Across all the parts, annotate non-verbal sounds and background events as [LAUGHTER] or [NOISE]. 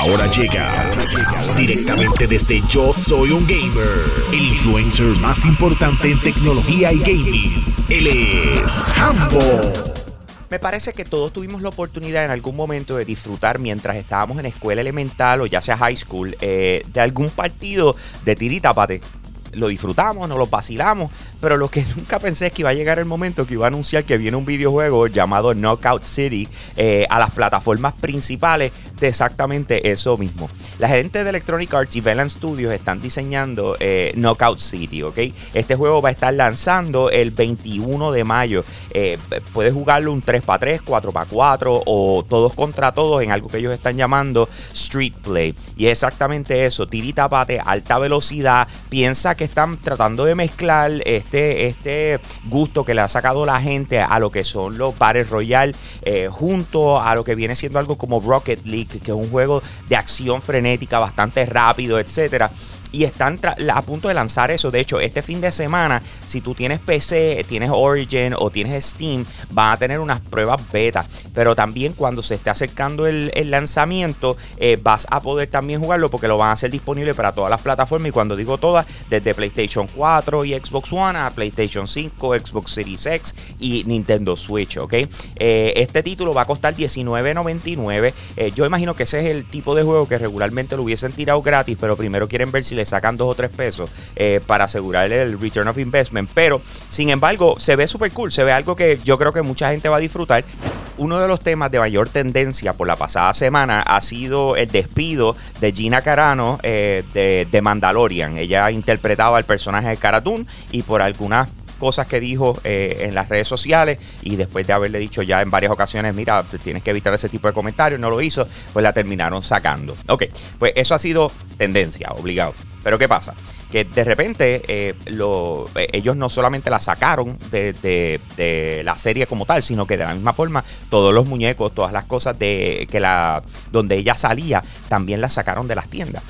Ahora llega directamente desde Yo Soy un Gamer, el influencer más importante en tecnología y gaming. Él es Hambo. Me parece que todos tuvimos la oportunidad en algún momento de disfrutar mientras estábamos en escuela elemental o ya sea high school eh, de algún partido de tiritápate lo disfrutamos, nos lo vacilamos, pero lo que [LAUGHS] nunca pensé es que iba a llegar el momento que iba a anunciar que viene un videojuego llamado Knockout City eh, a las plataformas principales de exactamente eso mismo. La gente de Electronic Arts y Velan Studios están diseñando eh, Knockout City, ¿ok? Este juego va a estar lanzando el 21 de mayo. Eh, puedes jugarlo un 3x3, 4x4 o todos contra todos en algo que ellos están llamando Street Play. Y es exactamente eso, tirita pate, alta velocidad. Piensa están tratando de mezclar este, este gusto que le ha sacado la gente a lo que son los Battle Royale eh, junto a lo que viene siendo algo como Rocket League, que es un juego de acción frenética bastante rápido, etcétera y están a punto de lanzar eso. De hecho, este fin de semana, si tú tienes PC, tienes Origin o tienes Steam, van a tener unas pruebas beta. Pero también cuando se esté acercando el, lanzamiento, eh, vas a poder también jugarlo porque lo van a hacer disponible para todas las plataformas. Y cuando digo todas, desde PlayStation 4 y Xbox One a PlayStation 5, Xbox Series X y Nintendo Switch, ¿ok? Eh, este título va a costar $19.99. Eh, yo imagino que ese es el tipo de juego que regularmente lo hubiesen tirado gratis, pero primero quieren ver si le sacan dos o tres pesos eh, para asegurarle el return of investment. Pero, sin embargo, se ve súper cool. Se ve algo que yo creo que mucha gente va a disfrutar. Uno de los temas de mayor tendencia por la pasada semana ha sido el despido de Gina Carano eh, de, de, Mandalorian. Ella interpretaba el personaje de Karatun y por algunas cosas que dijo eh, en las redes sociales y después de haberle dicho ya en varias ocasiones, mira, tienes que evitar ese tipo de comentarios, no lo hizo, pues la terminaron sacando. Ok, pues eso ha sido tendencia, obligado. Pero ¿qué pasa? Que de repente eh, eh, ellos no solamente la sacaron de, la serie como tal, sino que de la misma forma todos los muñecos, todas las cosas de que la donde ella salía, también la sacaron de las tiendas.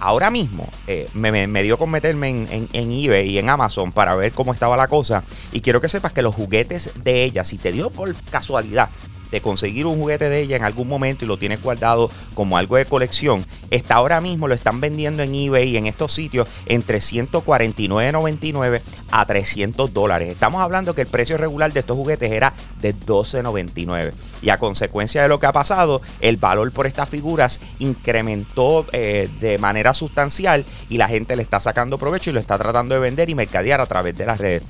ahora mismo eh, me, dio con meterme en, en, eBay y en Amazon para ver cómo estaba la cosa. Y quiero que sepas que los juguetes de ella, si te dio por casualidad de conseguir un juguete de ella en algún momento y lo tienes guardado como algo de colección, está ahora mismo, lo están vendiendo en eBay y en estos sitios entre 149.99 a 300 dólares. Estamos hablando que el precio regular de estos juguetes era de 12.99. Y a consecuencia de lo que ha pasado, el valor por estas figuras incrementó eh, de manera sustancial y la gente le está sacando provecho y lo está tratando de vender y mercadear a través de las redes.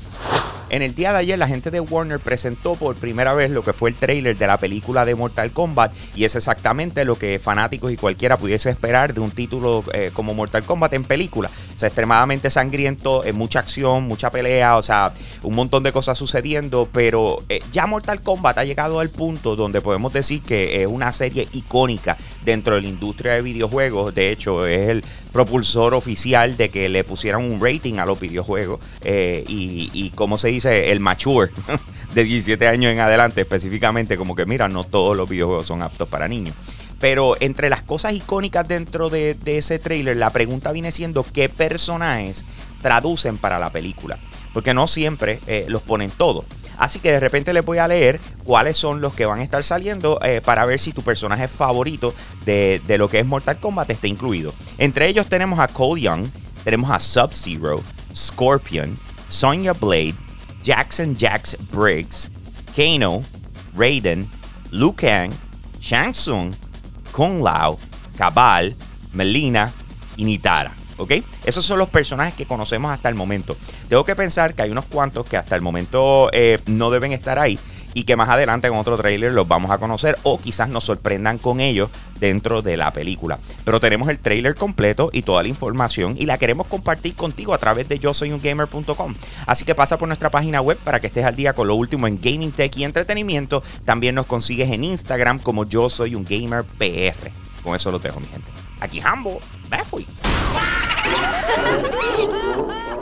En el día de ayer la gente de Warner presentó por primera vez lo que fue el trailer de la película de Mortal Kombat y es exactamente lo que fanáticos y cualquiera pudiese esperar de un título eh, como Mortal Kombat en película. Es extremadamente sangriento, eh, mucha acción, mucha pelea, o sea, un montón de cosas sucediendo, pero eh, ya Mortal Kombat ha llegado al punto donde podemos decir que es una serie icónica dentro de la industria de videojuegos. De hecho, es el propulsor oficial de que le pusieran un rating a los videojuegos y, y como se dice el mature [LAUGHS] de 17 años en adelante específicamente, como que mira, no todos los videojuegos son aptos para niños. Pero entre las cosas icónicas dentro de, ese trailer, la pregunta viene siendo qué personajes traducen para la película. Porque no siempre eh, los ponen todos. Así que de repente les voy a leer cuáles son los que van a estar saliendo eh, para ver si tu personaje favorito de, de, lo que es Mortal Kombat está incluido. Entre ellos tenemos a Cole Young, tenemos a Sub-Zero, Scorpion, Sonya Blade, Jackson Jax Briggs, Kano, Raiden, Liu Kang, Shang Tsung, Kung Lao, Cabal, Melina y Nitara. ¿Ok? Esos son los personajes que conocemos hasta el momento. Tengo que pensar que hay unos cuantos que hasta el momento eh, no deben estar ahí y que más adelante en otro trailer los vamos a conocer o quizás nos sorprendan con ellos dentro de la película. Pero tenemos el trailer completo y toda la información y la queremos compartir contigo a través de yo soy un gamer.com. Así que pasa por nuestra página web para que estés al día con lo último en gaming tech y entretenimiento. También nos consigues en Instagram como yo soy un gamer PR. Con eso lo dejo, mi gente. Aquí Hambo, me fui. [LAUGHS]